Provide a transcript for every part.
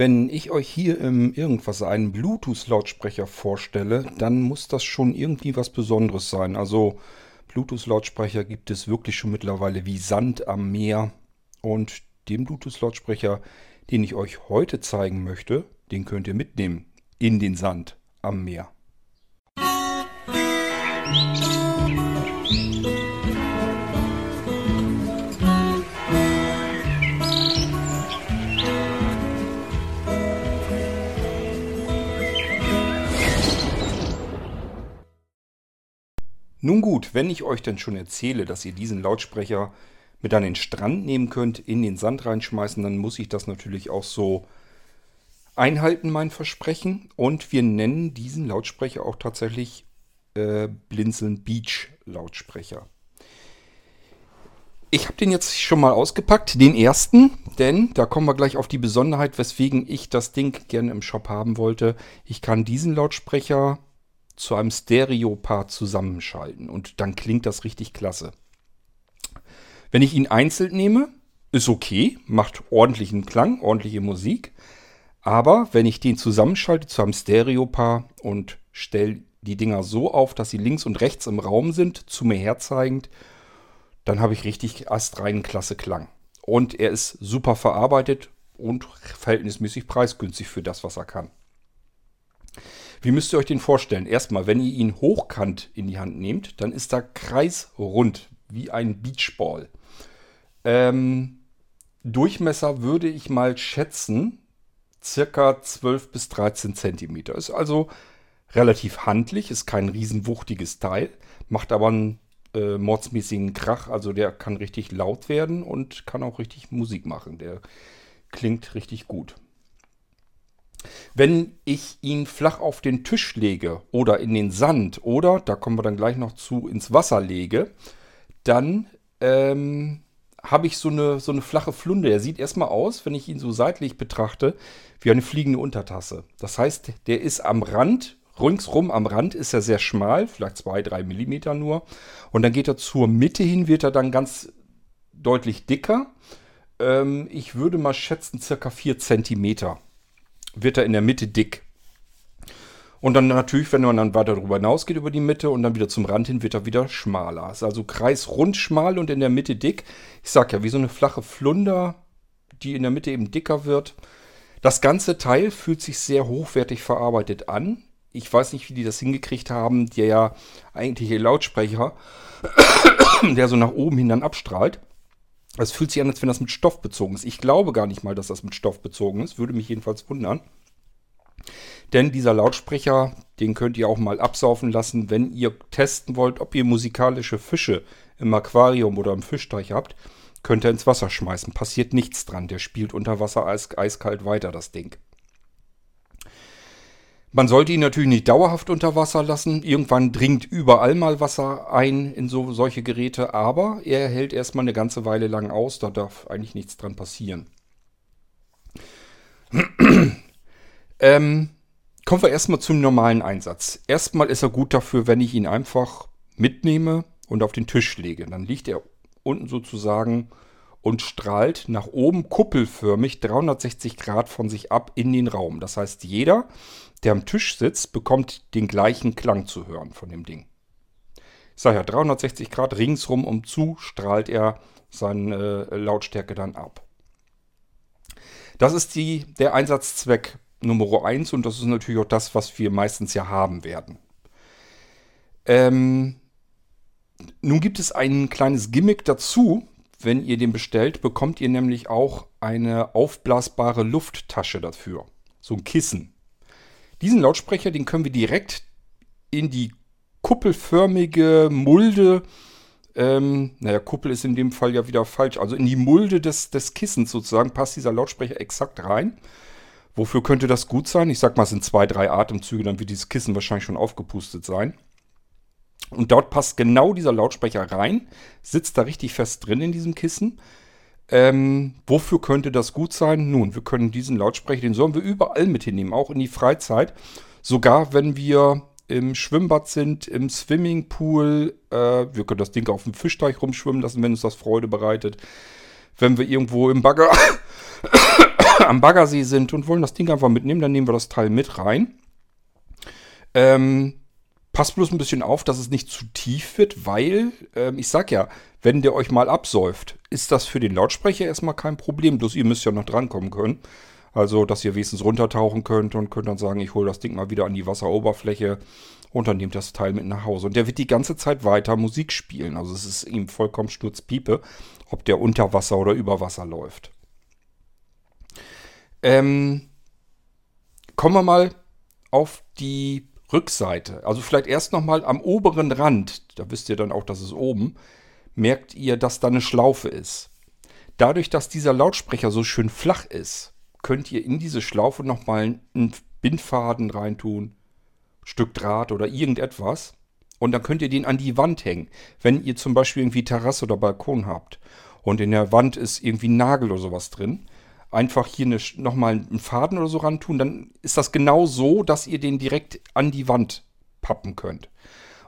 Wenn ich euch hier im Irgendwas einen Bluetooth-Lautsprecher vorstelle, dann muss das schon irgendwie was Besonderes sein. Also Bluetooth-Lautsprecher gibt es wirklich schon mittlerweile wie Sand am Meer. Und den Bluetooth-Lautsprecher, den ich euch heute zeigen möchte, den könnt ihr mitnehmen in den Sand am Meer. Nun gut, wenn ich euch denn schon erzähle, dass ihr diesen Lautsprecher mit an den Strand nehmen könnt, in den Sand reinschmeißen, dann muss ich das natürlich auch so einhalten, mein Versprechen. Und wir nennen diesen Lautsprecher auch tatsächlich äh, Blinzeln Beach Lautsprecher. Ich habe den jetzt schon mal ausgepackt, den ersten, denn da kommen wir gleich auf die Besonderheit, weswegen ich das Ding gerne im Shop haben wollte. Ich kann diesen Lautsprecher zu einem Stereo-Part zusammenschalten und dann klingt das richtig klasse. Wenn ich ihn einzeln nehme, ist okay, macht ordentlichen Klang, ordentliche Musik. Aber wenn ich den zusammenschalte zu einem Stereo-Paar und stelle die Dinger so auf, dass sie links und rechts im Raum sind, zu mir herzeigend, dann habe ich richtig astreinen klasse Klang. Und er ist super verarbeitet und verhältnismäßig preisgünstig für das, was er kann. Wie müsst ihr euch den vorstellen? Erstmal, wenn ihr ihn hochkant in die Hand nehmt, dann ist er kreisrund, wie ein Beachball. Ähm, Durchmesser würde ich mal schätzen, circa 12 bis 13 Zentimeter. Ist also relativ handlich, ist kein riesenwuchtiges Teil, macht aber einen äh, mordsmäßigen Krach, also der kann richtig laut werden und kann auch richtig Musik machen. Der klingt richtig gut. Wenn ich ihn flach auf den Tisch lege oder in den Sand oder, da kommen wir dann gleich noch zu, ins Wasser lege, dann ähm, habe ich so eine, so eine flache Flunde. Er sieht erstmal aus, wenn ich ihn so seitlich betrachte, wie eine fliegende Untertasse. Das heißt, der ist am Rand, ringsrum am Rand ist er sehr schmal, vielleicht 2, 3 Millimeter nur. Und dann geht er zur Mitte hin, wird er dann ganz deutlich dicker. Ähm, ich würde mal schätzen, circa 4 Zentimeter wird er in der Mitte dick. Und dann natürlich, wenn man dann weiter darüber hinausgeht über die Mitte und dann wieder zum Rand hin, wird er wieder schmaler. Ist also kreisrund schmal und in der Mitte dick. Ich sag ja, wie so eine flache Flunder, die in der Mitte eben dicker wird. Das ganze Teil fühlt sich sehr hochwertig verarbeitet an. Ich weiß nicht, wie die das hingekriegt haben. Der ja eigentliche Lautsprecher, der so nach oben hin dann abstrahlt. Es fühlt sich an, als wenn das mit Stoff bezogen ist. Ich glaube gar nicht mal, dass das mit Stoff bezogen ist. Würde mich jedenfalls wundern. Denn dieser Lautsprecher, den könnt ihr auch mal absaufen lassen, wenn ihr testen wollt, ob ihr musikalische Fische im Aquarium oder im Fischteich habt. Könnt ihr ins Wasser schmeißen. Passiert nichts dran. Der spielt unter Wasser eis eiskalt weiter, das Ding. Man sollte ihn natürlich nicht dauerhaft unter Wasser lassen. Irgendwann dringt überall mal Wasser ein in so, solche Geräte, aber er hält erstmal eine ganze Weile lang aus. Da darf eigentlich nichts dran passieren. ähm, kommen wir erstmal zum normalen Einsatz. Erstmal ist er gut dafür, wenn ich ihn einfach mitnehme und auf den Tisch lege. Dann liegt er unten sozusagen und strahlt nach oben kuppelförmig 360 Grad von sich ab in den Raum. Das heißt, jeder, der am Tisch sitzt, bekommt den gleichen Klang zu hören von dem Ding. Ich sage ja, 360 Grad ringsrum um zu strahlt er seine äh, Lautstärke dann ab. Das ist die, der Einsatzzweck Nummer 1 und das ist natürlich auch das, was wir meistens ja haben werden. Ähm, nun gibt es ein kleines Gimmick dazu. Wenn ihr den bestellt, bekommt ihr nämlich auch eine aufblasbare Lufttasche dafür. So ein Kissen. Diesen Lautsprecher, den können wir direkt in die kuppelförmige Mulde, ähm, naja, Kuppel ist in dem Fall ja wieder falsch, also in die Mulde des, des Kissens sozusagen passt dieser Lautsprecher exakt rein. Wofür könnte das gut sein? Ich sag mal, es sind zwei, drei Atemzüge, dann wird dieses Kissen wahrscheinlich schon aufgepustet sein. Und dort passt genau dieser Lautsprecher rein, sitzt da richtig fest drin in diesem Kissen. Ähm, wofür könnte das gut sein? Nun, wir können diesen Lautsprecher, den sollen wir überall mit hinnehmen, auch in die Freizeit. Sogar wenn wir im Schwimmbad sind, im Swimmingpool, äh, wir können das Ding auf dem Fischteich rumschwimmen lassen, wenn uns das Freude bereitet. Wenn wir irgendwo im Bagger, am Baggersee sind und wollen das Ding einfach mitnehmen, dann nehmen wir das Teil mit rein. Ähm, passt bloß ein bisschen auf, dass es nicht zu tief wird, weil, ähm, ich sag ja, wenn der euch mal absäuft, ist das für den Lautsprecher erstmal kein Problem. Bloß ihr müsst ja noch drankommen können. Also, dass ihr wenigstens runtertauchen könnt und könnt dann sagen, ich hole das Ding mal wieder an die Wasseroberfläche und dann nehmt das Teil mit nach Hause. Und der wird die ganze Zeit weiter Musik spielen. Also es ist ihm vollkommen Sturzpiepe, ob der unter Wasser oder über Wasser läuft. Ähm, kommen wir mal auf die Rückseite. Also vielleicht erst nochmal am oberen Rand, da wisst ihr dann auch, dass es oben, merkt ihr, dass da eine Schlaufe ist. Dadurch, dass dieser Lautsprecher so schön flach ist, könnt ihr in diese Schlaufe nochmal einen Bindfaden reintun, Stück Draht oder irgendetwas. Und dann könnt ihr den an die Wand hängen. Wenn ihr zum Beispiel irgendwie Terrasse oder Balkon habt und in der Wand ist irgendwie ein Nagel oder sowas drin, einfach hier eine, nochmal einen Faden oder so ran tun, dann ist das genau so, dass ihr den direkt an die Wand pappen könnt.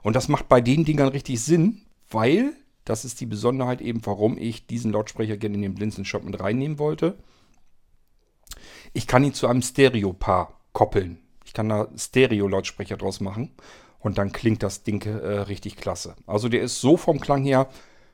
Und das macht bei den Dingern richtig Sinn, weil, das ist die Besonderheit eben, warum ich diesen Lautsprecher gerne in den Blinzeln-Shop mit reinnehmen wollte. Ich kann ihn zu einem Stereo-Paar koppeln. Ich kann da Stereo-Lautsprecher draus machen und dann klingt das Ding äh, richtig klasse. Also der ist so vom Klang her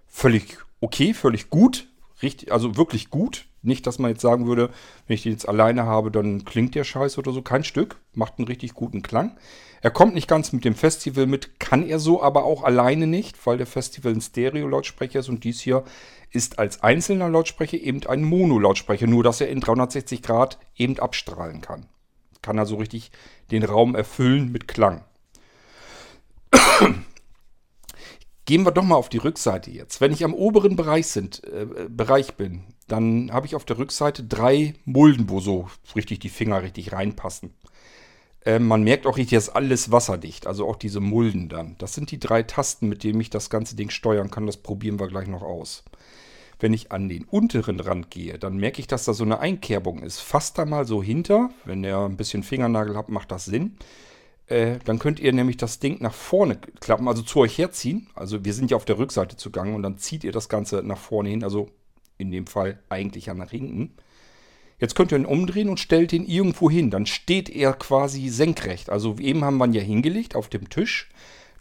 völlig okay, völlig gut, richtig, also wirklich gut. Nicht, dass man jetzt sagen würde, wenn ich den jetzt alleine habe, dann klingt der scheiße oder so. Kein Stück. Macht einen richtig guten Klang. Er kommt nicht ganz mit dem Festival mit, kann er so aber auch alleine nicht, weil der Festival ein Stereo-Lautsprecher ist und dies hier ist als einzelner Lautsprecher eben ein Mono-Lautsprecher, nur dass er in 360 Grad eben abstrahlen kann. Kann also richtig den Raum erfüllen mit Klang. Gehen wir doch mal auf die Rückseite jetzt. Wenn ich am oberen Bereich, sind, äh, Bereich bin, dann habe ich auf der Rückseite drei Mulden, wo so richtig die Finger richtig reinpassen. Äh, man merkt auch richtig, dass alles wasserdicht, also auch diese Mulden dann. Das sind die drei Tasten, mit denen ich das ganze Ding steuern kann. Das probieren wir gleich noch aus. Wenn ich an den unteren Rand gehe, dann merke ich, dass da so eine Einkerbung ist. Fasst da mal so hinter. Wenn ihr ein bisschen Fingernagel habt, macht das Sinn. Äh, dann könnt ihr nämlich das Ding nach vorne klappen, also zu euch herziehen. Also wir sind ja auf der Rückseite zugange und dann zieht ihr das Ganze nach vorne hin, also in dem Fall eigentlich ja nach hinten. Jetzt könnt ihr ihn umdrehen und stellt ihn irgendwo hin. Dann steht er quasi senkrecht. Also eben haben wir ihn ja hingelegt auf dem Tisch,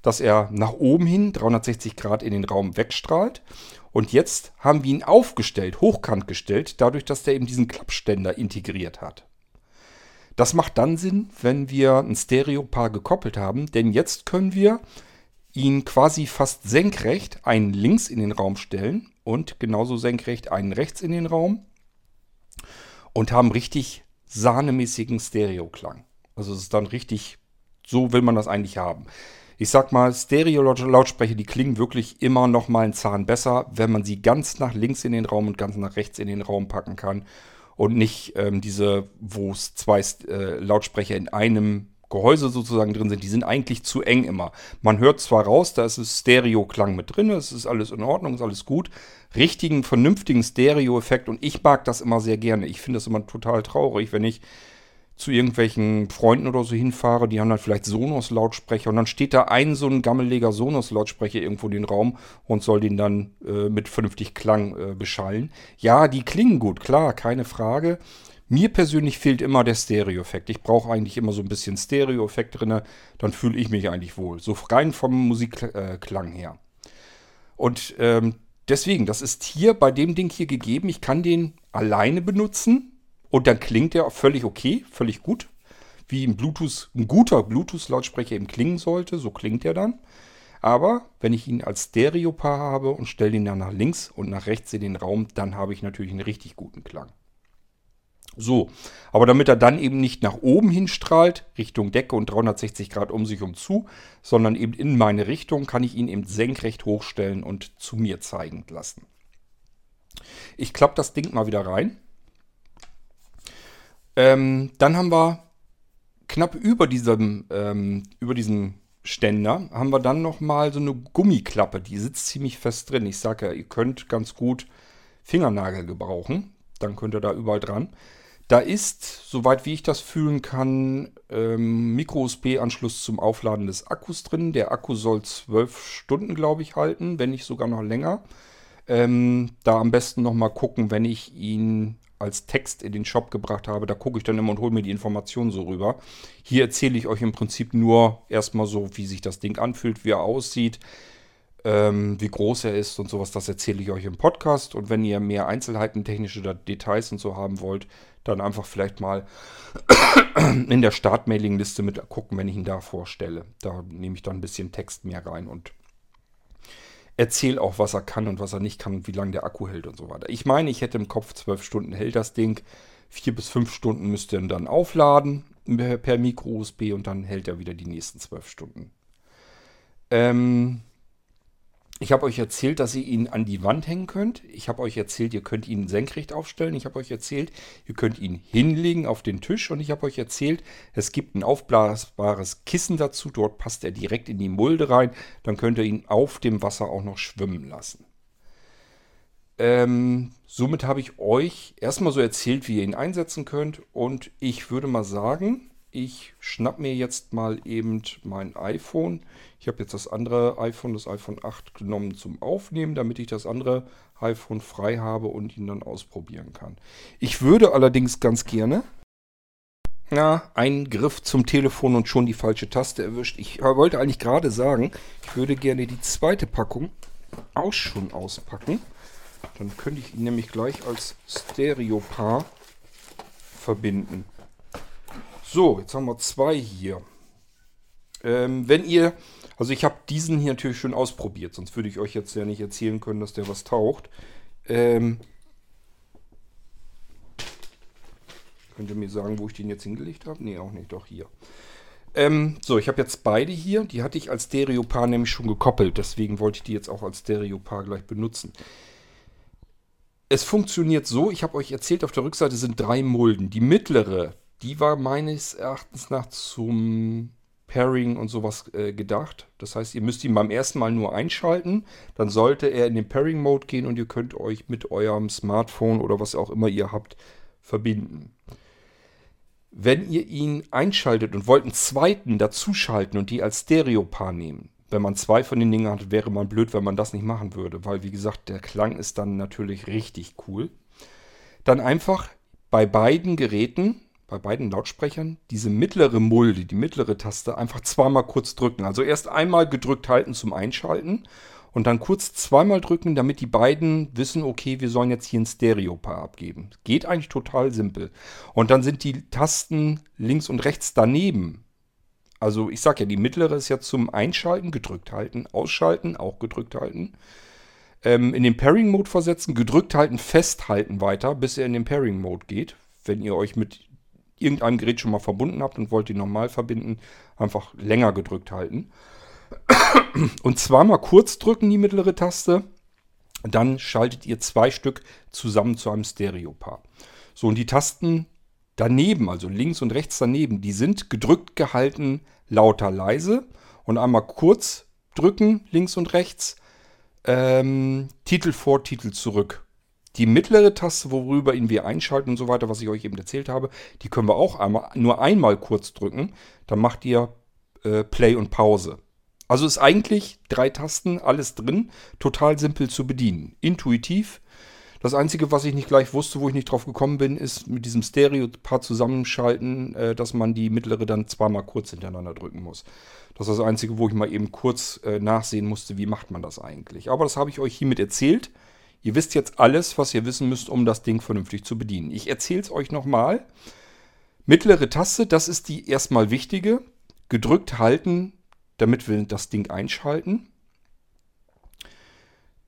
dass er nach oben hin 360 Grad in den Raum wegstrahlt. Und jetzt haben wir ihn aufgestellt, hochkant gestellt, dadurch, dass der eben diesen Klappständer integriert hat. Das macht dann Sinn, wenn wir ein Stereopaar gekoppelt haben, denn jetzt können wir ihn quasi fast senkrecht einen links in den Raum stellen und genauso senkrecht einen rechts in den Raum und haben richtig sahnemäßigen Stereoklang. Also es ist dann richtig, so will man das eigentlich haben. Ich sag mal, Stereo-Lautsprecher, die klingen wirklich immer noch mal einen Zahn besser, wenn man sie ganz nach links in den Raum und ganz nach rechts in den Raum packen kann und nicht ähm, diese, wo es zwei äh, Lautsprecher in einem Gehäuse sozusagen drin sind, die sind eigentlich zu eng immer. Man hört zwar raus, da ist es Stereo-Klang mit drin, es ist alles in Ordnung, ist alles gut. Richtigen, vernünftigen Stereo-Effekt und ich mag das immer sehr gerne. Ich finde das immer total traurig, wenn ich zu irgendwelchen Freunden oder so hinfahre, die haben dann vielleicht Sonos-Lautsprecher und dann steht da ein so ein gammeliger Sonos-Lautsprecher irgendwo in den Raum und soll den dann äh, mit vernünftig Klang äh, beschallen. Ja, die klingen gut, klar, keine Frage. Mir persönlich fehlt immer der Stereo-Effekt. Ich brauche eigentlich immer so ein bisschen Stereo-Effekt drin, dann fühle ich mich eigentlich wohl. So rein vom Musikklang äh, her. Und ähm, deswegen, das ist hier bei dem Ding hier gegeben. Ich kann den alleine benutzen und dann klingt der völlig okay, völlig gut. Wie ein Bluetooth, ein guter Bluetooth-Lautsprecher eben klingen sollte, so klingt er dann. Aber wenn ich ihn als Stereopaar habe und stelle ihn dann nach links und nach rechts in den Raum, dann habe ich natürlich einen richtig guten Klang. So, aber damit er dann eben nicht nach oben hinstrahlt, Richtung Decke und 360 Grad um sich um zu, sondern eben in meine Richtung, kann ich ihn eben senkrecht hochstellen und zu mir zeigen lassen. Ich klappe das Ding mal wieder rein. Ähm, dann haben wir knapp über diesem, ähm, über diesem Ständer haben wir dann nochmal so eine Gummiklappe. Die sitzt ziemlich fest drin. Ich sage ja, ihr könnt ganz gut Fingernagel gebrauchen. Dann könnt ihr da überall dran. Da ist, soweit wie ich das fühlen kann, ähm, Micro-USB-Anschluss zum Aufladen des Akkus drin. Der Akku soll 12 Stunden, glaube ich, halten, wenn nicht sogar noch länger. Ähm, da am besten nochmal gucken, wenn ich ihn als Text in den Shop gebracht habe, da gucke ich dann immer und hole mir die Informationen so rüber. Hier erzähle ich euch im Prinzip nur erstmal so, wie sich das Ding anfühlt, wie er aussieht, ähm, wie groß er ist und sowas. Das erzähle ich euch im Podcast. Und wenn ihr mehr Einzelheiten, technische Details und so haben wollt, dann einfach vielleicht mal in der Startmailing-Liste mit gucken, wenn ich ihn da vorstelle. Da nehme ich dann ein bisschen Text mehr rein und erzähle auch, was er kann und was er nicht kann und wie lange der Akku hält und so weiter. Ich meine, ich hätte im Kopf zwölf Stunden hält das Ding. Vier bis fünf Stunden müsst ihr dann aufladen per Micro-USB und dann hält er wieder die nächsten zwölf Stunden. Ähm, ich habe euch erzählt, dass ihr ihn an die Wand hängen könnt. Ich habe euch erzählt, ihr könnt ihn senkrecht aufstellen. Ich habe euch erzählt, ihr könnt ihn hinlegen auf den Tisch. Und ich habe euch erzählt, es gibt ein aufblasbares Kissen dazu. Dort passt er direkt in die Mulde rein. Dann könnt ihr ihn auf dem Wasser auch noch schwimmen lassen. Ähm, somit habe ich euch erstmal so erzählt, wie ihr ihn einsetzen könnt. Und ich würde mal sagen, ich schnapp mir jetzt mal eben mein iPhone. Ich habe jetzt das andere iPhone, das iPhone 8 genommen zum Aufnehmen, damit ich das andere iPhone frei habe und ihn dann ausprobieren kann. Ich würde allerdings ganz gerne... Na, ein Griff zum Telefon und schon die falsche Taste erwischt. Ich wollte eigentlich gerade sagen, ich würde gerne die zweite Packung auch schon auspacken. Dann könnte ich ihn nämlich gleich als Stereopaar verbinden. So, jetzt haben wir zwei hier. Ähm, wenn ihr, also ich habe diesen hier natürlich schon ausprobiert, sonst würde ich euch jetzt ja nicht erzählen können, dass der was taucht. Ähm, könnt ihr mir sagen, wo ich den jetzt hingelegt habe? Ne, auch nicht, doch hier. Ähm, so, ich habe jetzt beide hier. Die hatte ich als Stereopaar nämlich schon gekoppelt. Deswegen wollte ich die jetzt auch als Stereopaar gleich benutzen. Es funktioniert so, ich habe euch erzählt, auf der Rückseite sind drei Mulden. Die mittlere, die war meines Erachtens nach zum Pairing und sowas äh, gedacht. Das heißt, ihr müsst ihn beim ersten Mal nur einschalten. Dann sollte er in den Pairing-Mode gehen und ihr könnt euch mit eurem Smartphone oder was auch immer ihr habt verbinden. Wenn ihr ihn einschaltet und wollt einen zweiten dazuschalten und die als Stereopaar nehmen, wenn man zwei von den Dingen hat, wäre man blöd, wenn man das nicht machen würde, weil wie gesagt, der Klang ist dann natürlich richtig cool. Dann einfach bei beiden Geräten bei beiden Lautsprechern diese mittlere Mulde, die mittlere Taste, einfach zweimal kurz drücken. Also erst einmal gedrückt halten zum Einschalten und dann kurz zweimal drücken, damit die beiden wissen, okay, wir sollen jetzt hier ein Stereo-Paar abgeben. Geht eigentlich total simpel. Und dann sind die Tasten links und rechts daneben. Also ich sage ja, die mittlere ist ja zum Einschalten, gedrückt halten, ausschalten, auch gedrückt halten. Ähm, in den Pairing-Mode versetzen, gedrückt halten, festhalten weiter, bis er in den Pairing-Mode geht. Wenn ihr euch mit irgendeinem Gerät schon mal verbunden habt und wollt die normal verbinden, einfach länger gedrückt halten. Und zweimal kurz drücken die mittlere Taste, dann schaltet ihr zwei Stück zusammen zu einem Stereopaar. So, und die Tasten daneben, also links und rechts daneben, die sind gedrückt gehalten, lauter, leise. Und einmal kurz drücken, links und rechts, ähm, Titel vor, Titel zurück. Die mittlere Taste, worüber ihn wir einschalten und so weiter, was ich euch eben erzählt habe, die können wir auch einmal, nur einmal kurz drücken. Dann macht ihr äh, Play und Pause. Also ist eigentlich drei Tasten, alles drin, total simpel zu bedienen. Intuitiv. Das Einzige, was ich nicht gleich wusste, wo ich nicht drauf gekommen bin, ist mit diesem Stereo-Paar zusammenschalten, äh, dass man die mittlere dann zweimal kurz hintereinander drücken muss. Das ist das Einzige, wo ich mal eben kurz äh, nachsehen musste, wie macht man das eigentlich. Aber das habe ich euch hiermit erzählt. Ihr wisst jetzt alles, was ihr wissen müsst, um das Ding vernünftig zu bedienen. Ich erzähle es euch nochmal. Mittlere Taste, das ist die erstmal wichtige. Gedrückt halten, damit wir das Ding einschalten.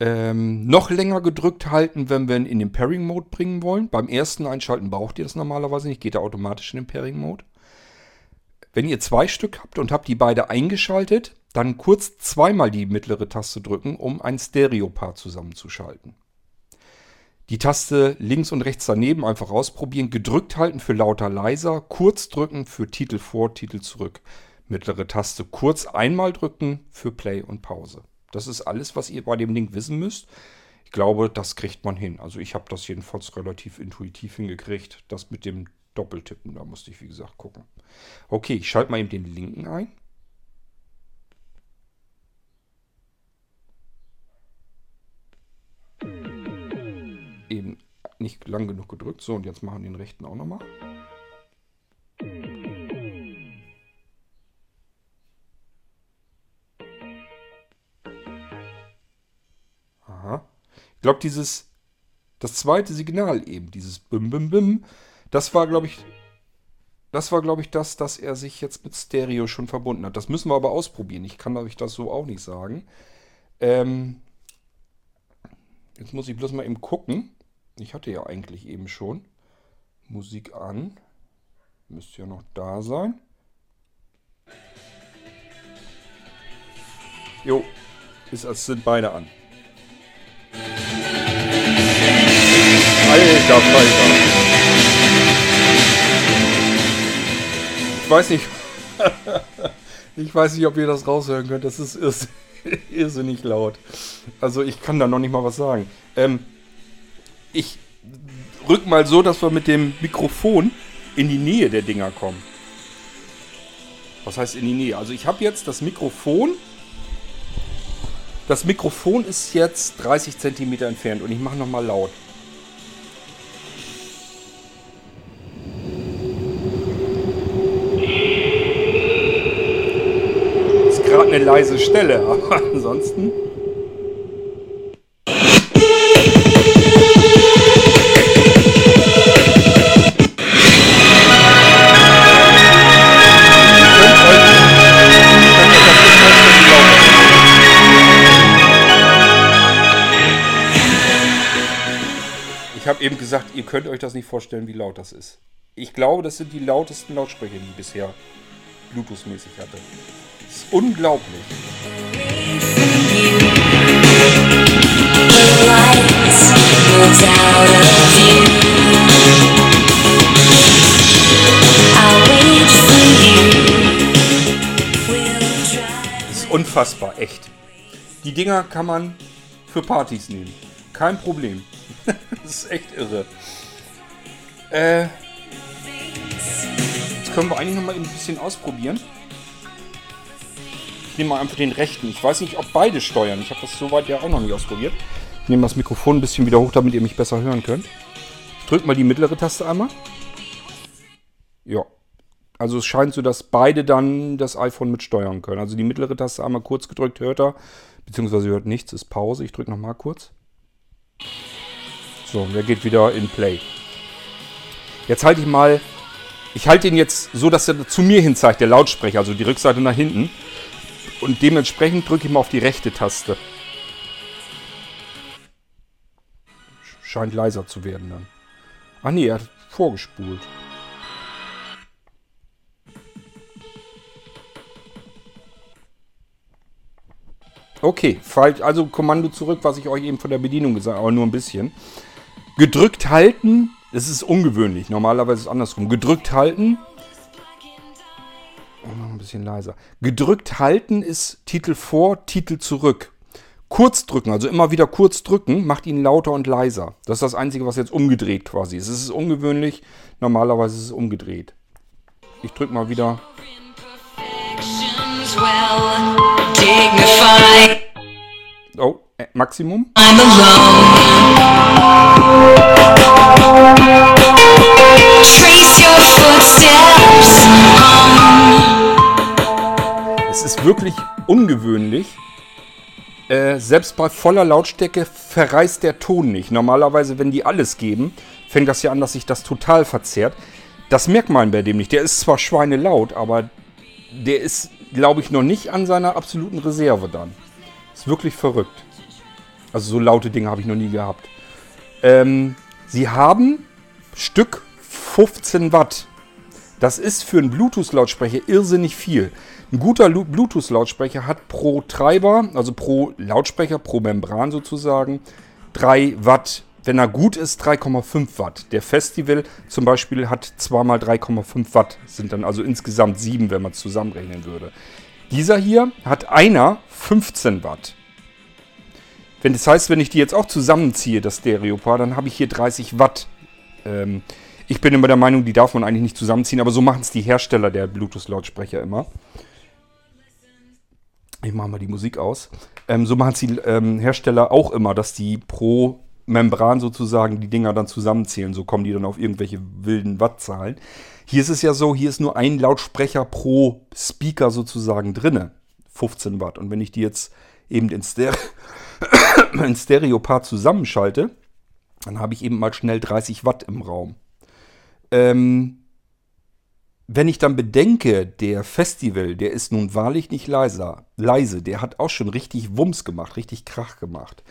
Ähm, noch länger gedrückt halten, wenn wir ihn in den Pairing-Mode bringen wollen. Beim ersten Einschalten braucht ihr das normalerweise nicht, geht er automatisch in den Pairing-Mode. Wenn ihr zwei Stück habt und habt die beide eingeschaltet, dann kurz zweimal die mittlere Taste drücken, um ein Stereopaar zusammenzuschalten. Die Taste links und rechts daneben einfach ausprobieren. Gedrückt halten für lauter leiser. Kurz drücken für Titel vor, Titel zurück. Mittlere Taste kurz einmal drücken für Play und Pause. Das ist alles, was ihr bei dem Ding wissen müsst. Ich glaube, das kriegt man hin. Also ich habe das jedenfalls relativ intuitiv hingekriegt. Das mit dem Doppeltippen, da musste ich wie gesagt gucken. Okay, ich schalte mal eben den linken ein. Eben nicht lang genug gedrückt. So, und jetzt machen wir den rechten auch nochmal. Aha. Ich glaube, dieses, das zweite Signal eben, dieses Bim Bim Bim, das war, glaube ich, das war, glaube ich, das, dass er sich jetzt mit Stereo schon verbunden hat. Das müssen wir aber ausprobieren. Ich kann euch das so auch nicht sagen. Ähm, jetzt muss ich bloß mal eben gucken. Ich hatte ja eigentlich eben schon Musik an. Müsste ja noch da sein. Jo, ist, als sind beide an. Alter Falter. Ich weiß nicht. ich weiß nicht, ob ihr das raushören könnt. Das ist irrs irrsinnig laut. Also ich kann da noch nicht mal was sagen. Ähm, ich rück mal so, dass wir mit dem Mikrofon in die Nähe der Dinger kommen. Was heißt in die Nähe? Also ich habe jetzt das Mikrofon. Das Mikrofon ist jetzt 30 cm entfernt und ich mache nochmal laut. Ist gerade eine leise Stelle, aber ansonsten. Gesagt, ihr könnt euch das nicht vorstellen, wie laut das ist. Ich glaube, das sind die lautesten Lautsprecher, die ich bisher Bluetooth-mäßig hatte. Das ist unglaublich. Das ist unfassbar, echt. Die Dinger kann man für Partys nehmen. Kein Problem. das ist echt irre. Äh, jetzt können wir eigentlich noch mal ein bisschen ausprobieren. Ich nehme mal einfach den rechten. Ich weiß nicht, ob beide steuern. Ich habe das soweit ja auch noch nicht ausprobiert. Ich nehme das Mikrofon ein bisschen wieder hoch, damit ihr mich besser hören könnt. Ich drücke mal die mittlere Taste einmal. Ja. Also es scheint so, dass beide dann das iPhone mit steuern können. Also die mittlere Taste einmal kurz gedrückt hört er. Beziehungsweise hört nichts, ist Pause. Ich drücke nochmal kurz. So, der geht wieder in Play. Jetzt halte ich mal. Ich halte ihn jetzt so, dass er zu mir hin zeigt, der Lautsprecher, also die Rückseite nach hinten. Und dementsprechend drücke ich mal auf die rechte Taste. Scheint leiser zu werden dann. Ach nee, er hat vorgespult. Okay, also Kommando zurück, was ich euch eben von der Bedienung gesagt habe, aber nur ein bisschen. Gedrückt halten, das ist ungewöhnlich. Normalerweise ist es andersrum. Gedrückt halten. Oh, noch ein bisschen leiser. Gedrückt halten ist Titel vor, Titel zurück. Kurz drücken, also immer wieder kurz drücken, macht ihn lauter und leiser. Das ist das Einzige, was jetzt umgedreht quasi ist. Es ist ungewöhnlich. Normalerweise ist es umgedreht. Ich drücke mal wieder. Oh, äh, Maximum. Es ist wirklich ungewöhnlich. Äh, selbst bei voller Lautstärke verreißt der Ton nicht. Normalerweise, wenn die alles geben, fängt das ja an, dass sich das total verzerrt. Das merkt man bei dem nicht. Der ist zwar schweinelaut, aber der ist, glaube ich, noch nicht an seiner absoluten Reserve dann. Ist wirklich verrückt. Also so laute Dinge habe ich noch nie gehabt. Ähm, sie haben Stück 15 Watt. Das ist für einen Bluetooth-Lautsprecher irrsinnig viel. Ein guter Bluetooth-Lautsprecher hat pro Treiber, also pro Lautsprecher, pro Membran sozusagen, 3 Watt. Wenn er gut ist, 3,5 Watt. Der Festival zum Beispiel hat zweimal 3,5 Watt. Sind dann also insgesamt 7, wenn man es zusammenrechnen würde. Dieser hier hat einer 15 Watt. Wenn das heißt, wenn ich die jetzt auch zusammenziehe, das Stereopaar, dann habe ich hier 30 Watt. Ähm, ich bin immer der Meinung, die darf man eigentlich nicht zusammenziehen, aber so machen es die Hersteller der Bluetooth-Lautsprecher immer. Ich mache mal die Musik aus. Ähm, so machen es die ähm, Hersteller auch immer, dass die pro Membran sozusagen die Dinger dann zusammenzählen. So kommen die dann auf irgendwelche wilden Wattzahlen. Hier ist es ja so, hier ist nur ein Lautsprecher pro Speaker sozusagen drinne. 15 Watt. Und wenn ich die jetzt eben in, Stereo, in Stereopart zusammenschalte, dann habe ich eben mal schnell 30 Watt im Raum. Ähm, wenn ich dann bedenke, der Festival, der ist nun wahrlich nicht leiser, leise, der hat auch schon richtig Wumms gemacht, richtig Krach gemacht.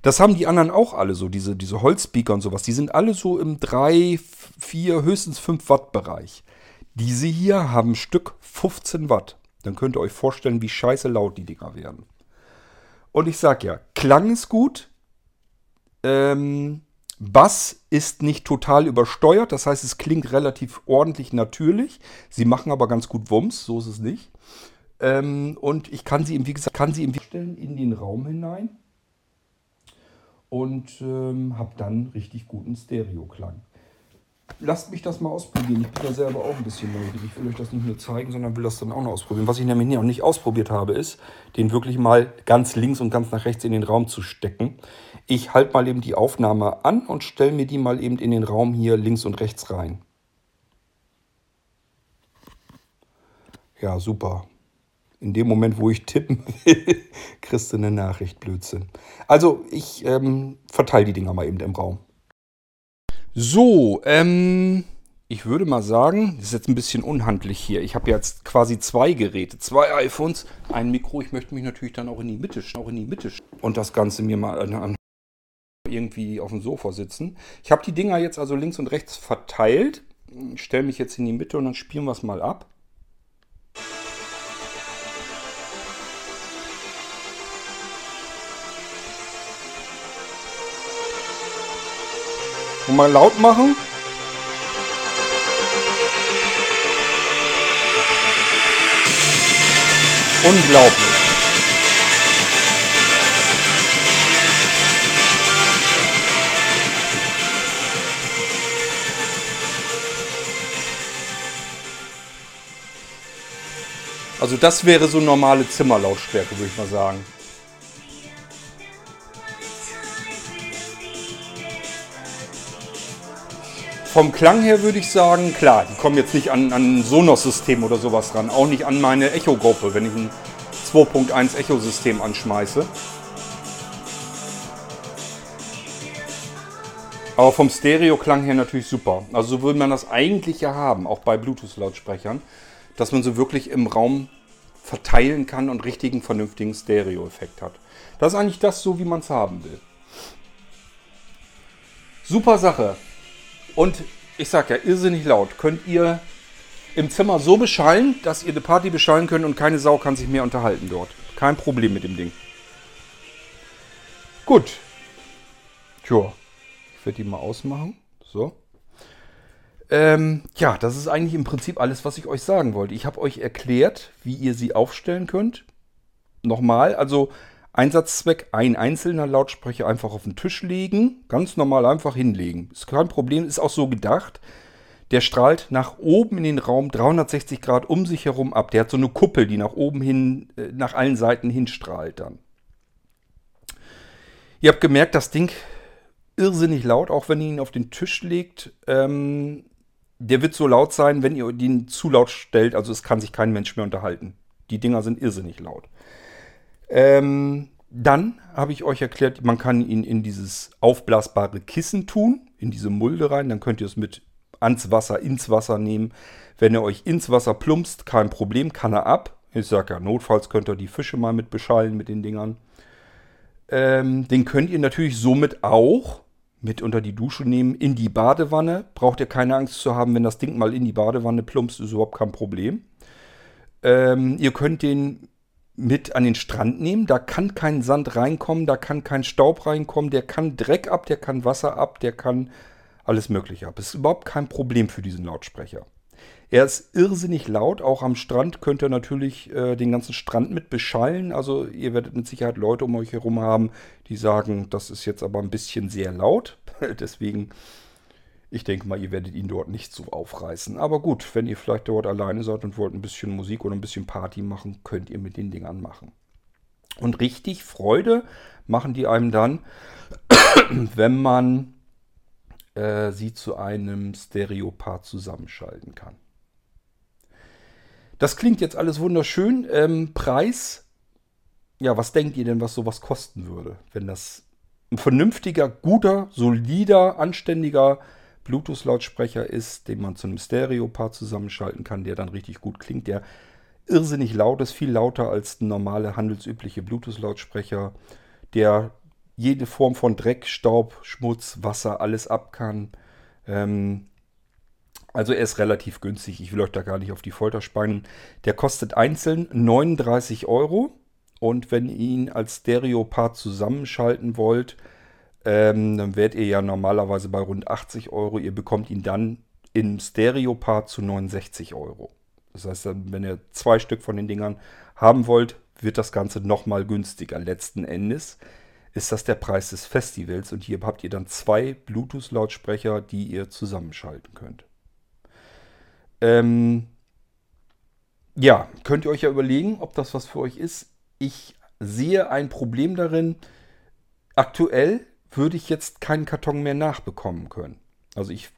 Das haben die anderen auch alle so, diese, diese Holzspeaker und sowas. Die sind alle so im 3, 4, höchstens 5 Watt Bereich. Diese hier haben Stück 15 Watt. Dann könnt ihr euch vorstellen, wie scheiße laut die Dinger werden. Und ich sag ja, Klang ist gut. Ähm, Bass ist nicht total übersteuert, das heißt, es klingt relativ ordentlich natürlich. Sie machen aber ganz gut Wumms, so ist es nicht. Ähm, und ich kann sie, wie gesagt, kann sie stellen in den Raum hinein und ähm, habe dann richtig guten Stereo-Klang. Lasst mich das mal ausprobieren. Ich bin da selber auch ein bisschen neugierig. Ich will euch das nicht nur zeigen, sondern will das dann auch noch ausprobieren. Was ich nämlich noch nicht ausprobiert habe, ist, den wirklich mal ganz links und ganz nach rechts in den Raum zu stecken. Ich halte mal eben die Aufnahme an und stelle mir die mal eben in den Raum hier links und rechts rein. Ja, super. In dem Moment, wo ich tippen will, kriegst du eine Nachricht, Blödsinn. Also, ich ähm, verteile die Dinger mal eben im Raum. So, ähm, ich würde mal sagen, das ist jetzt ein bisschen unhandlich hier. Ich habe jetzt quasi zwei Geräte, zwei iPhones, ein Mikro. Ich möchte mich natürlich dann auch in die Mitte, auch in die Mitte und das Ganze mir mal an, irgendwie auf dem Sofa sitzen. Ich habe die Dinger jetzt also links und rechts verteilt. Ich stelle mich jetzt in die Mitte und dann spielen wir es mal ab. Und mal laut machen. Unglaublich. Also das wäre so normale Zimmerlautstärke, würde ich mal sagen. Vom Klang her würde ich sagen, klar, die kommen jetzt nicht an, ein Sonos-System oder sowas ran. Auch nicht an meine Echo-Gruppe, wenn ich ein 2.1 Echo-System anschmeiße. Aber vom Stereo-Klang her natürlich super. Also so würde man das eigentlich ja haben, auch bei Bluetooth-Lautsprechern dass man so wirklich im Raum verteilen kann und richtigen, vernünftigen Stereo-Effekt hat. Das ist eigentlich das so, wie man es haben will. Super Sache. Und ich sag ja, irrsinnig laut. Könnt ihr im Zimmer so beschallen, dass ihr eine Party beschallen könnt und keine Sau kann sich mehr unterhalten dort. Kein Problem mit dem Ding. Gut. Tja, ich werde die mal ausmachen. So. Ähm, ja, das ist eigentlich im Prinzip alles, was ich euch sagen wollte. Ich habe euch erklärt, wie ihr sie aufstellen könnt. Nochmal, also Einsatzzweck, ein einzelner Lautsprecher einfach auf den Tisch legen, ganz normal einfach hinlegen. Ist kein Problem, ist auch so gedacht. Der strahlt nach oben in den Raum 360 Grad um sich herum ab. Der hat so eine Kuppel, die nach oben hin, äh, nach allen Seiten hinstrahlt dann. Ihr habt gemerkt, das Ding irrsinnig laut, auch wenn ihr ihn auf den Tisch legt. Ähm, der wird so laut sein, wenn ihr den zu laut stellt. Also es kann sich kein Mensch mehr unterhalten. Die Dinger sind irrsinnig laut. Ähm, dann habe ich euch erklärt, man kann ihn in dieses aufblasbare Kissen tun, in diese Mulde rein. Dann könnt ihr es mit ans Wasser, ins Wasser nehmen. Wenn ihr euch ins Wasser plumpst, kein Problem, kann er ab. Ich sage ja, notfalls könnt ihr die Fische mal mit beschallen mit den Dingern. Ähm, den könnt ihr natürlich somit auch mit unter die Dusche nehmen, in die Badewanne. Braucht ihr keine Angst zu haben, wenn das Ding mal in die Badewanne plumpst, ist überhaupt kein Problem. Ähm, ihr könnt den mit an den Strand nehmen. Da kann kein Sand reinkommen, da kann kein Staub reinkommen, der kann Dreck ab, der kann Wasser ab, der kann alles Mögliche ab. Das ist überhaupt kein Problem für diesen Lautsprecher. Er ist irrsinnig laut. Auch am Strand könnt ihr natürlich äh, den ganzen Strand mit beschallen. Also ihr werdet mit Sicherheit Leute um euch herum haben, die sagen, das ist jetzt aber ein bisschen sehr laut. Deswegen, ich denke mal, ihr werdet ihn dort nicht so aufreißen. Aber gut, wenn ihr vielleicht dort alleine seid und wollt ein bisschen Musik oder ein bisschen Party machen, könnt ihr mit den Dingern machen. Und richtig Freude machen die einem dann, wenn man äh, sie zu einem Stereopaar zusammenschalten kann. Das klingt jetzt alles wunderschön. Ähm, Preis, ja, was denkt ihr denn, was sowas kosten würde, wenn das ein vernünftiger, guter, solider, anständiger Bluetooth-Lautsprecher ist, den man zu einem Stereopaar zusammenschalten kann, der dann richtig gut klingt, der irrsinnig laut ist, viel lauter als normale handelsübliche Bluetooth-Lautsprecher, der jede Form von Dreck, Staub, Schmutz, Wasser, alles ab kann. Ähm, also er ist relativ günstig. Ich will euch da gar nicht auf die Folter spannen. Der kostet einzeln 39 Euro. Und wenn ihr ihn als Stereo-Part zusammenschalten wollt, ähm, dann werdet ihr ja normalerweise bei rund 80 Euro. Ihr bekommt ihn dann im Stereo-Part zu 69 Euro. Das heißt, wenn ihr zwei Stück von den Dingern haben wollt, wird das Ganze nochmal günstiger. Letzten Endes ist das der Preis des Festivals und hier habt ihr dann zwei Bluetooth-Lautsprecher, die ihr zusammenschalten könnt. Ähm ja, könnt ihr euch ja überlegen, ob das was für euch ist. Ich sehe ein Problem darin. Aktuell würde ich jetzt keinen Karton mehr nachbekommen können. Also ich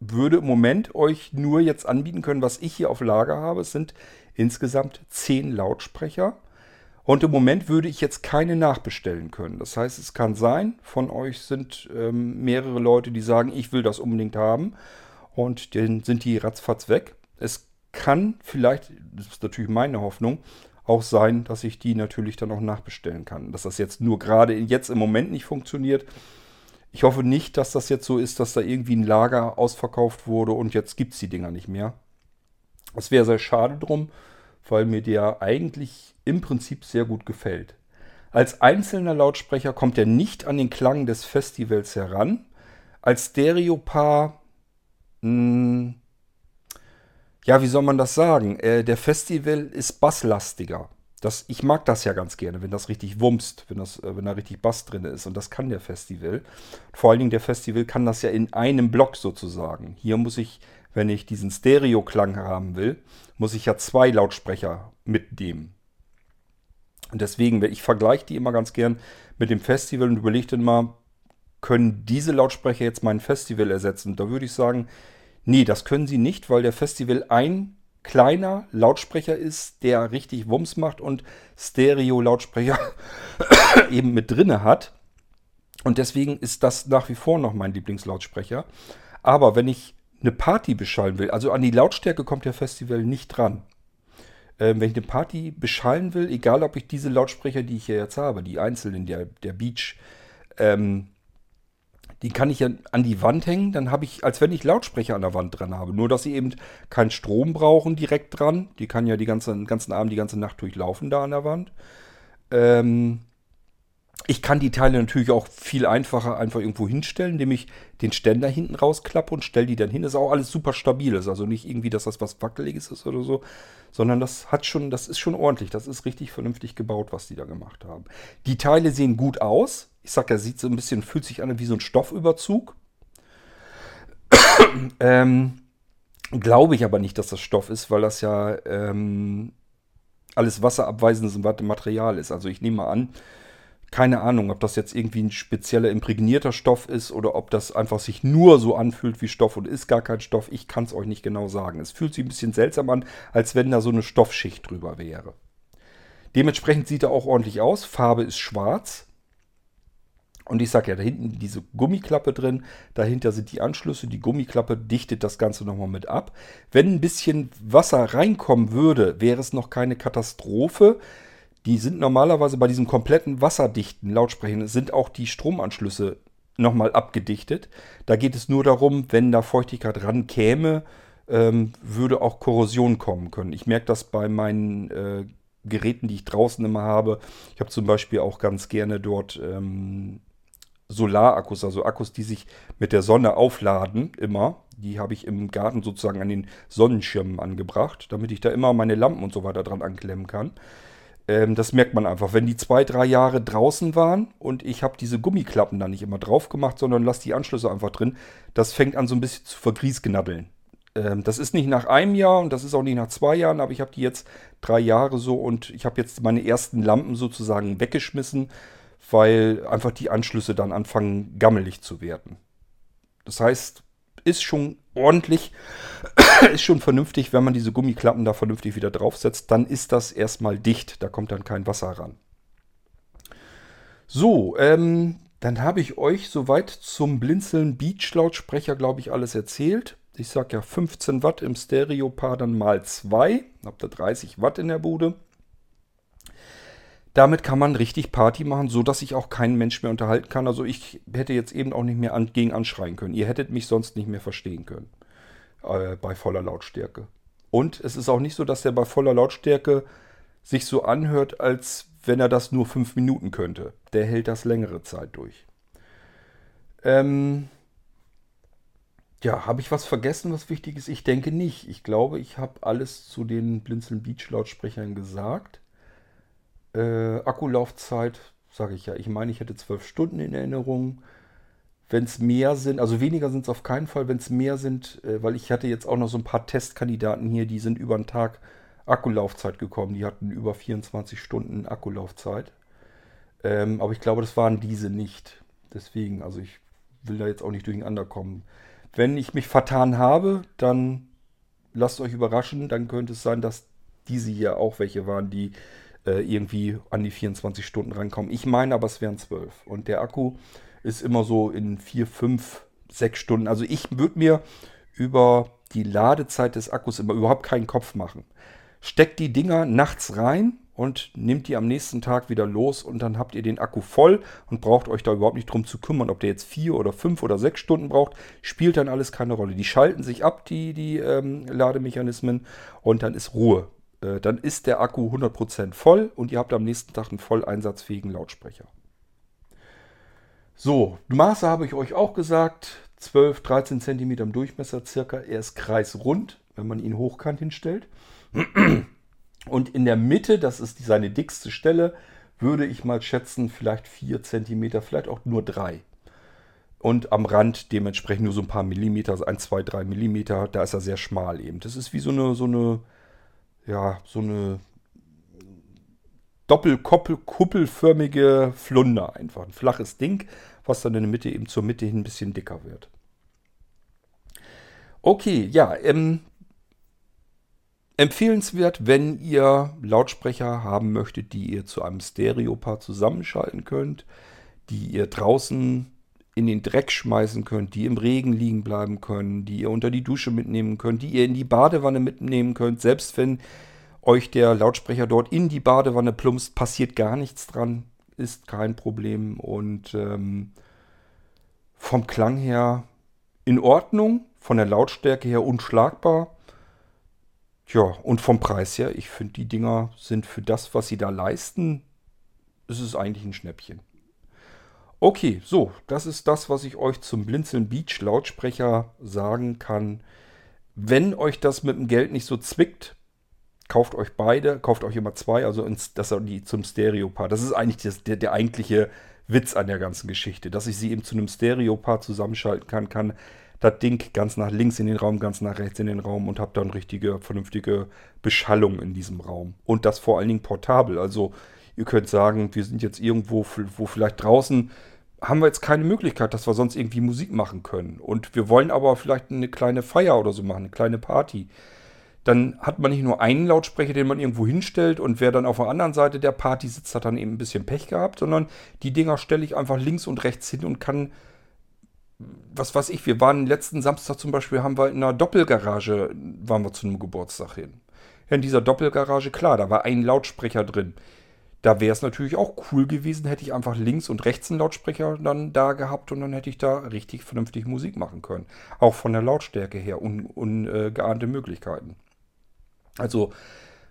würde im Moment euch nur jetzt anbieten können, was ich hier auf Lager habe. Es sind insgesamt zehn Lautsprecher. Und im Moment würde ich jetzt keine nachbestellen können. Das heißt, es kann sein, von euch sind ähm, mehrere Leute, die sagen, ich will das unbedingt haben. Und dann sind die ratzfatz weg. Es kann vielleicht, das ist natürlich meine Hoffnung, auch sein, dass ich die natürlich dann auch nachbestellen kann. Dass das jetzt nur gerade jetzt im Moment nicht funktioniert. Ich hoffe nicht, dass das jetzt so ist, dass da irgendwie ein Lager ausverkauft wurde und jetzt gibt es die Dinger nicht mehr. Das wäre sehr schade drum, weil mir der eigentlich im Prinzip sehr gut gefällt. Als einzelner Lautsprecher kommt er nicht an den Klang des Festivals heran. Als Stereopaar, hm, ja, wie soll man das sagen? Äh, der Festival ist basslastiger. Das, ich mag das ja ganz gerne, wenn das richtig wumst, wenn, das, äh, wenn da richtig Bass drin ist. Und das kann der Festival. Vor allen Dingen der Festival kann das ja in einem Block sozusagen. Hier muss ich, wenn ich diesen Stereo-Klang haben will, muss ich ja zwei Lautsprecher mitnehmen. Und deswegen, ich vergleiche die immer ganz gern mit dem Festival und überlege dann mal, können diese Lautsprecher jetzt mein Festival ersetzen? Da würde ich sagen, Nee, das können sie nicht, weil der Festival ein kleiner Lautsprecher ist, der richtig Wumms macht und Stereo-Lautsprecher eben mit drinne hat. Und deswegen ist das nach wie vor noch mein Lieblingslautsprecher. Aber wenn ich eine Party beschallen will, also an die Lautstärke kommt der Festival nicht dran. Ähm, wenn ich eine Party beschallen will, egal ob ich diese Lautsprecher, die ich hier jetzt habe, die einzelnen, der, der Beach, ähm, die kann ich ja an die Wand hängen, dann habe ich, als wenn ich Lautsprecher an der Wand dran habe. Nur, dass sie eben keinen Strom brauchen direkt dran. Die kann ja die ganze, den ganzen Abend, die ganze Nacht durchlaufen da an der Wand. Ähm, ich kann die Teile natürlich auch viel einfacher einfach irgendwo hinstellen, indem ich den Ständer hinten rausklappe und stelle die dann hin. Das ist auch alles super stabil. Das ist also nicht irgendwie, dass das was Wackeliges ist oder so, sondern das hat schon, das ist schon ordentlich. Das ist richtig vernünftig gebaut, was die da gemacht haben. Die Teile sehen gut aus. Ich sag, er sieht so ein bisschen, fühlt sich an wie so ein Stoffüberzug. ähm, Glaube ich aber nicht, dass das Stoff ist, weil das ja ähm, alles wasserabweisendes Material ist. Also ich nehme mal an, keine Ahnung, ob das jetzt irgendwie ein spezieller imprägnierter Stoff ist oder ob das einfach sich nur so anfühlt wie Stoff und ist gar kein Stoff. Ich kann es euch nicht genau sagen. Es fühlt sich ein bisschen seltsam an, als wenn da so eine Stoffschicht drüber wäre. Dementsprechend sieht er auch ordentlich aus. Farbe ist schwarz. Und ich sage ja, da hinten diese Gummiklappe drin, dahinter sind die Anschlüsse, die Gummiklappe dichtet das Ganze nochmal mit ab. Wenn ein bisschen Wasser reinkommen würde, wäre es noch keine Katastrophe. Die sind normalerweise bei diesem kompletten wasserdichten Lautsprechern, sind auch die Stromanschlüsse nochmal abgedichtet. Da geht es nur darum, wenn da Feuchtigkeit rankäme, ähm, würde auch Korrosion kommen können. Ich merke das bei meinen äh, Geräten, die ich draußen immer habe. Ich habe zum Beispiel auch ganz gerne dort ähm, Solarakkus, also Akkus, die sich mit der Sonne aufladen, immer. Die habe ich im Garten sozusagen an den Sonnenschirmen angebracht, damit ich da immer meine Lampen und so weiter dran anklemmen kann. Ähm, das merkt man einfach. Wenn die zwei, drei Jahre draußen waren und ich habe diese Gummiklappen da nicht immer drauf gemacht, sondern lasse die Anschlüsse einfach drin, das fängt an so ein bisschen zu vergriesgnaddeln. ähm, das ist nicht nach einem Jahr und das ist auch nicht nach zwei Jahren, aber ich habe die jetzt drei Jahre so und ich habe jetzt meine ersten Lampen sozusagen weggeschmissen, weil einfach die Anschlüsse dann anfangen gammelig zu werden. Das heißt, ist schon ordentlich, ist schon vernünftig, wenn man diese Gummiklappen da vernünftig wieder draufsetzt, dann ist das erstmal dicht, da kommt dann kein Wasser ran. So, ähm, dann habe ich euch soweit zum Blinzeln Beach Lautsprecher, glaube ich, alles erzählt. Ich sage ja 15 Watt im Stereo-Paar dann mal 2. Habt ihr 30 Watt in der Bude. Damit kann man richtig Party machen, so dass sich auch kein Mensch mehr unterhalten kann. Also ich hätte jetzt eben auch nicht mehr an, gegen anschreien können. Ihr hättet mich sonst nicht mehr verstehen können äh, bei voller Lautstärke. Und es ist auch nicht so, dass der bei voller Lautstärke sich so anhört, als wenn er das nur fünf Minuten könnte. Der hält das längere Zeit durch. Ähm, ja, habe ich was vergessen, was wichtig ist? Ich denke nicht. Ich glaube, ich habe alles zu den Blinzeln Beach Lautsprechern gesagt. Äh, Akkulaufzeit, sage ich ja. Ich meine, ich hätte zwölf Stunden in Erinnerung. Wenn es mehr sind, also weniger sind es auf keinen Fall, wenn es mehr sind, äh, weil ich hatte jetzt auch noch so ein paar Testkandidaten hier, die sind über einen Tag Akkulaufzeit gekommen. Die hatten über 24 Stunden Akkulaufzeit. Ähm, aber ich glaube, das waren diese nicht. Deswegen, also ich will da jetzt auch nicht durcheinander kommen. Wenn ich mich vertan habe, dann lasst euch überraschen. Dann könnte es sein, dass diese hier auch welche waren, die äh, irgendwie an die 24 Stunden rankommen. Ich meine aber, es wären 12. Und der Akku ist immer so in 4, 5, 6 Stunden. Also ich würde mir über die Ladezeit des Akkus immer überhaupt keinen Kopf machen. Steckt die Dinger nachts rein und nimmt die am nächsten Tag wieder los und dann habt ihr den Akku voll und braucht euch da überhaupt nicht drum zu kümmern, ob der jetzt vier oder fünf oder sechs Stunden braucht, spielt dann alles keine Rolle. Die schalten sich ab, die, die ähm, Lademechanismen und dann ist Ruhe. Äh, dann ist der Akku 100% voll und ihr habt am nächsten Tag einen voll einsatzfähigen Lautsprecher. So, Maße habe ich euch auch gesagt. 12, 13 cm im Durchmesser circa. Er ist kreisrund, wenn man ihn hochkant hinstellt. Und in der Mitte, das ist seine dickste Stelle, würde ich mal schätzen, vielleicht 4 cm, vielleicht auch nur 3. Und am Rand dementsprechend nur so ein paar Millimeter, also 1, 2, 3 Millimeter, da ist er sehr schmal eben. Das ist wie so eine, so eine, ja, so eine doppelkuppelförmige Flunder einfach. Ein flaches Ding, was dann in der Mitte eben zur Mitte hin ein bisschen dicker wird. Okay, ja, ähm, Empfehlenswert, wenn ihr Lautsprecher haben möchtet, die ihr zu einem Stereopaar zusammenschalten könnt, die ihr draußen in den Dreck schmeißen könnt, die im Regen liegen bleiben können, die ihr unter die Dusche mitnehmen könnt, die ihr in die Badewanne mitnehmen könnt. Selbst wenn euch der Lautsprecher dort in die Badewanne plumpst, passiert gar nichts dran, ist kein Problem und ähm, vom Klang her in Ordnung, von der Lautstärke her unschlagbar. Ja, und vom Preis her, ich finde, die Dinger sind für das, was sie da leisten, ist es eigentlich ein Schnäppchen. Okay, so, das ist das, was ich euch zum Blinzeln Beach Lautsprecher sagen kann. Wenn euch das mit dem Geld nicht so zwickt, kauft euch beide, kauft euch immer zwei, also ins, das die zum Stereo-Paar. Das ist eigentlich das, der, der eigentliche Witz an der ganzen Geschichte, dass ich sie eben zu einem Stereo-Paar zusammenschalten kann, kann das Ding ganz nach links in den Raum, ganz nach rechts in den Raum und habe dann richtige, vernünftige Beschallung in diesem Raum. Und das vor allen Dingen portabel. Also ihr könnt sagen, wir sind jetzt irgendwo, wo vielleicht draußen haben wir jetzt keine Möglichkeit, dass wir sonst irgendwie Musik machen können. Und wir wollen aber vielleicht eine kleine Feier oder so machen, eine kleine Party. Dann hat man nicht nur einen Lautsprecher, den man irgendwo hinstellt und wer dann auf der anderen Seite der Party sitzt, hat dann eben ein bisschen Pech gehabt, sondern die Dinger stelle ich einfach links und rechts hin und kann was weiß ich, wir waren letzten Samstag zum Beispiel, haben wir in einer Doppelgarage, waren wir zu einem Geburtstag hin. In dieser Doppelgarage, klar, da war ein Lautsprecher drin. Da wäre es natürlich auch cool gewesen, hätte ich einfach links und rechts einen Lautsprecher dann da gehabt und dann hätte ich da richtig vernünftig Musik machen können. Auch von der Lautstärke her, ungeahnte un, äh, Möglichkeiten. Also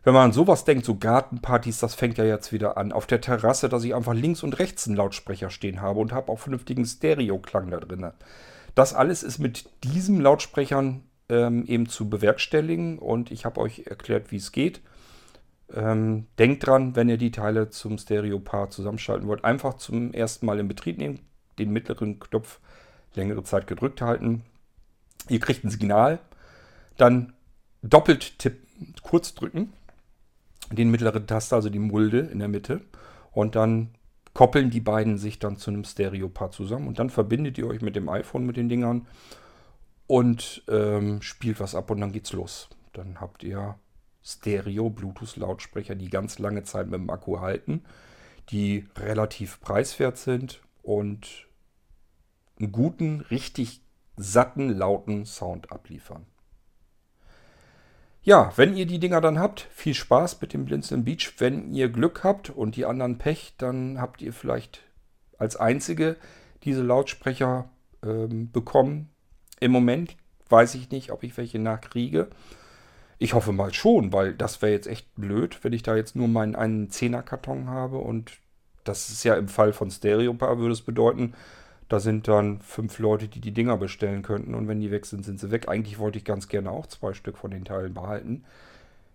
wenn man an sowas denkt, so Gartenpartys, das fängt ja jetzt wieder an. Auf der Terrasse, dass ich einfach links und rechts einen Lautsprecher stehen habe und habe auch vernünftigen Stereo-Klang da drin. Das alles ist mit diesen Lautsprechern ähm, eben zu bewerkstelligen und ich habe euch erklärt, wie es geht. Ähm, denkt dran, wenn ihr die Teile zum Stereo-Paar zusammenschalten wollt, einfach zum ersten Mal in Betrieb nehmen, den mittleren Knopf längere Zeit gedrückt halten. Ihr kriegt ein Signal Dann doppelt tippen, kurz drücken, den mittleren Taster, also die Mulde in der Mitte. Und dann koppeln die beiden sich dann zu einem Stereo-Paar zusammen. Und dann verbindet ihr euch mit dem iPhone mit den Dingern und ähm, spielt was ab und dann geht's los. Dann habt ihr Stereo-Bluetooth-Lautsprecher, die ganz lange Zeit mit dem Akku halten, die relativ preiswert sind und einen guten, richtig satten, lauten Sound abliefern. Ja, wenn ihr die Dinger dann habt, viel Spaß mit dem Blinzeln Beach. Wenn ihr Glück habt und die anderen Pech, dann habt ihr vielleicht als einzige diese Lautsprecher ähm, bekommen. Im Moment weiß ich nicht, ob ich welche nachkriege. Ich hoffe mal schon, weil das wäre jetzt echt blöd, wenn ich da jetzt nur meinen einen Zehnerkarton habe und das ist ja im Fall von Stereopaar würde es bedeuten, da sind dann fünf Leute, die die Dinger bestellen könnten und wenn die weg sind, sind sie weg. Eigentlich wollte ich ganz gerne auch zwei Stück von den Teilen behalten.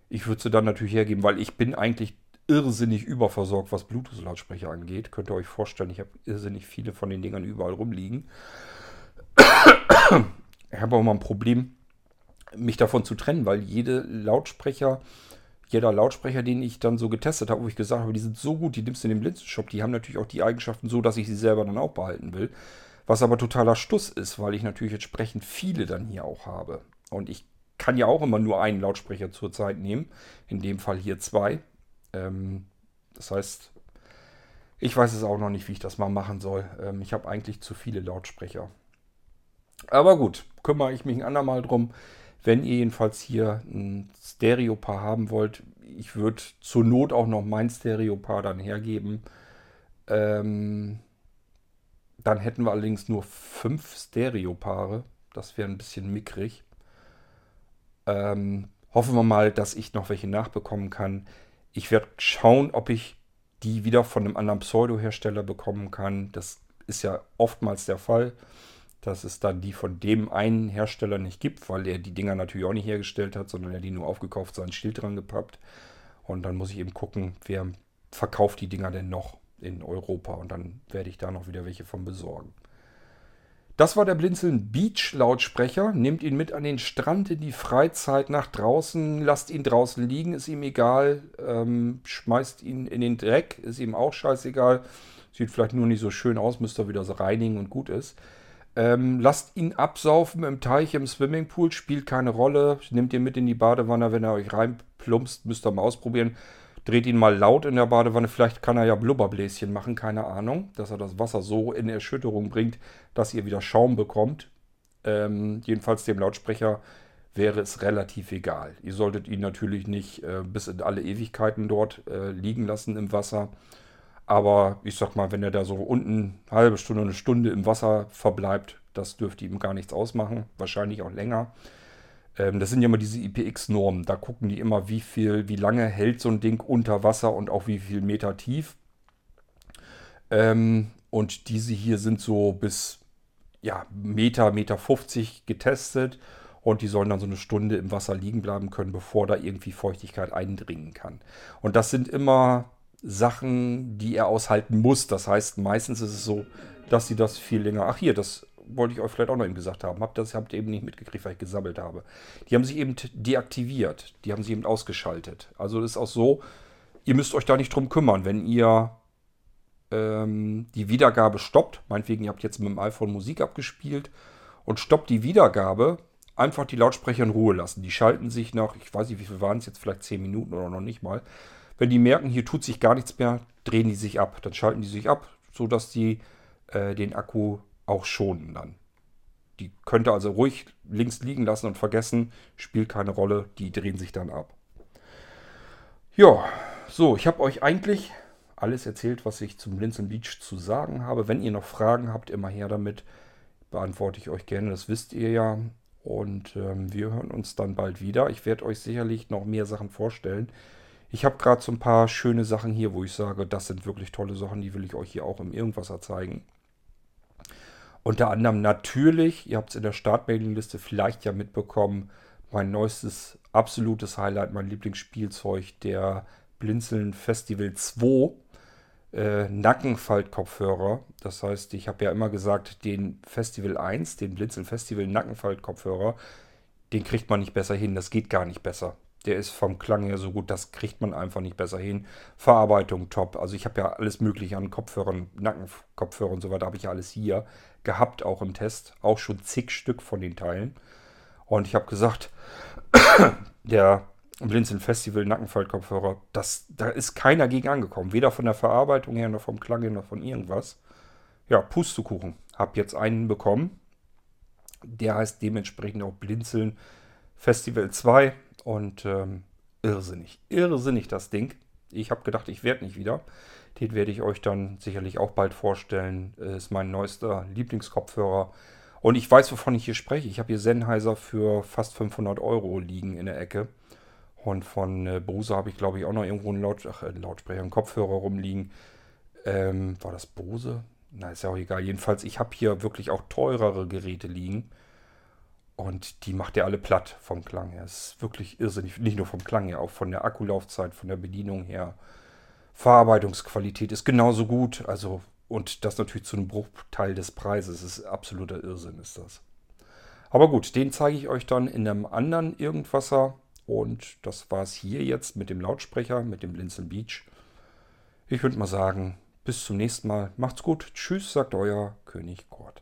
Ich würde sie dann natürlich hergeben, weil ich bin eigentlich irrsinnig überversorgt, was Bluetooth-Lautsprecher angeht. Könnt ihr euch vorstellen, ich habe irrsinnig viele von den Dingern überall rumliegen. Ich habe auch mal ein Problem, mich davon zu trennen, weil jede Lautsprecher, jeder Lautsprecher, den ich dann so getestet habe, wo ich gesagt habe, die sind so gut, die nimmst du in den Blinzenshop, die haben natürlich auch die Eigenschaften so, dass ich sie selber dann auch behalten will. Was aber totaler Stuss ist, weil ich natürlich entsprechend viele dann hier auch habe. Und ich kann ja auch immer nur einen Lautsprecher zur Zeit nehmen. In dem Fall hier zwei. Ähm, das heißt, ich weiß es auch noch nicht, wie ich das mal machen soll. Ähm, ich habe eigentlich zu viele Lautsprecher. Aber gut, kümmere ich mich ein andermal drum. Wenn ihr jedenfalls hier ein Stereo-Paar haben wollt, ich würde zur Not auch noch mein Stereo-Paar dann hergeben. Ähm, dann hätten wir allerdings nur fünf Stereo-Paare. Das wäre ein bisschen mickrig. Ähm, hoffen wir mal, dass ich noch welche nachbekommen kann. Ich werde schauen, ob ich die wieder von einem anderen Pseudo-Hersteller bekommen kann. Das ist ja oftmals der Fall dass es dann die von dem einen Hersteller nicht gibt, weil er die Dinger natürlich auch nicht hergestellt hat, sondern er die nur aufgekauft, sein Schild dran gepappt. Und dann muss ich eben gucken, wer verkauft die Dinger denn noch in Europa. Und dann werde ich da noch wieder welche von besorgen. Das war der Blinzeln Beach Lautsprecher. Nehmt ihn mit an den Strand in die Freizeit nach draußen. Lasst ihn draußen liegen, ist ihm egal. Ähm, schmeißt ihn in den Dreck, ist ihm auch scheißegal. Sieht vielleicht nur nicht so schön aus, müsst ihr wieder so reinigen und gut ist. Ähm, lasst ihn absaufen im Teich, im Swimmingpool, spielt keine Rolle. Nehmt ihn mit in die Badewanne, wenn er euch reinplumpst, müsst ihr mal ausprobieren. Dreht ihn mal laut in der Badewanne, vielleicht kann er ja Blubberbläschen machen, keine Ahnung, dass er das Wasser so in Erschütterung bringt, dass ihr wieder Schaum bekommt. Ähm, jedenfalls dem Lautsprecher wäre es relativ egal. Ihr solltet ihn natürlich nicht äh, bis in alle Ewigkeiten dort äh, liegen lassen im Wasser. Aber ich sag mal, wenn er da so unten eine halbe Stunde, eine Stunde im Wasser verbleibt, das dürfte ihm gar nichts ausmachen. Wahrscheinlich auch länger. Ähm, das sind ja immer diese IPX-Normen. Da gucken die immer, wie viel, wie lange hält so ein Ding unter Wasser und auch wie viel Meter tief. Ähm, und diese hier sind so bis ja, Meter, Meter 50 getestet. Und die sollen dann so eine Stunde im Wasser liegen bleiben können, bevor da irgendwie Feuchtigkeit eindringen kann. Und das sind immer Sachen, die er aushalten muss. Das heißt, meistens ist es so, dass sie das viel länger. Ach hier, das wollte ich euch vielleicht auch noch eben gesagt haben. Habt das habt ihr eben nicht mitgekriegt, weil ich gesammelt habe. Die haben sich eben deaktiviert. Die haben sie eben ausgeschaltet. Also ist auch so, ihr müsst euch da nicht drum kümmern. Wenn ihr ähm, die Wiedergabe stoppt, meinetwegen, ihr habt jetzt mit dem iPhone Musik abgespielt und stoppt die Wiedergabe, einfach die Lautsprecher in Ruhe lassen. Die schalten sich nach, ich weiß nicht, wie viel waren es jetzt, vielleicht 10 Minuten oder noch nicht mal, wenn die merken, hier tut sich gar nichts mehr, drehen die sich ab. Dann schalten die sich ab, sodass die äh, den Akku auch schonen dann. Die könnt ihr also ruhig links liegen lassen und vergessen, spielt keine Rolle, die drehen sich dann ab. Ja, so, ich habe euch eigentlich alles erzählt, was ich zum Blinzeln Beach zu sagen habe. Wenn ihr noch Fragen habt, immer her damit. Beantworte ich euch gerne, das wisst ihr ja. Und ähm, wir hören uns dann bald wieder. Ich werde euch sicherlich noch mehr Sachen vorstellen. Ich habe gerade so ein paar schöne Sachen hier, wo ich sage, das sind wirklich tolle Sachen, die will ich euch hier auch im Irgendwasser zeigen. Unter anderem natürlich, ihr habt es in der Startmailingliste vielleicht ja mitbekommen, mein neuestes absolutes Highlight, mein Lieblingsspielzeug, der Blinzeln Festival 2 äh, Nackenfaltkopfhörer. Das heißt, ich habe ja immer gesagt, den Festival 1, den Blinzeln Festival Nackenfaltkopfhörer, den kriegt man nicht besser hin. Das geht gar nicht besser. Der ist vom Klang her so gut, das kriegt man einfach nicht besser hin. Verarbeitung top. Also ich habe ja alles mögliche an Kopfhörern, Nackenkopfhörern und so weiter, habe ich ja alles hier gehabt, auch im Test. Auch schon zig Stück von den Teilen. Und ich habe gesagt, der Blinzeln Festival Nackenfaltkopfhörer, das, da ist keiner gegen angekommen. Weder von der Verarbeitung her, noch vom Klang her, noch von irgendwas. Ja, Pustekuchen. Hab jetzt einen bekommen. Der heißt dementsprechend auch Blinzeln Festival 2. Und ähm, irrsinnig, irrsinnig das Ding. Ich habe gedacht, ich werde nicht wieder. Den werde ich euch dann sicherlich auch bald vorstellen. Ist mein neuester Lieblingskopfhörer. Und ich weiß, wovon ich hier spreche. Ich habe hier Sennheiser für fast 500 Euro liegen in der Ecke. Und von äh, Bose habe ich, glaube ich, auch noch irgendwo einen, Laut Ach, einen Lautsprecher, einen Kopfhörer rumliegen. Ähm, war das Bose? Na, ist ja auch egal. Jedenfalls, ich habe hier wirklich auch teurere Geräte liegen. Und die macht er alle platt vom Klang her. Es ist wirklich irrsinnig. Nicht nur vom Klang her, auch von der Akkulaufzeit, von der Bedienung her. Verarbeitungsqualität ist genauso gut. Also, und das natürlich zu einem Bruchteil des Preises. Das ist absoluter Irrsinn, ist das. Aber gut, den zeige ich euch dann in einem anderen Irgendwasser. Und das war es hier jetzt mit dem Lautsprecher, mit dem Blinzeln Beach. Ich würde mal sagen, bis zum nächsten Mal. Macht's gut. Tschüss, sagt euer König Kurt.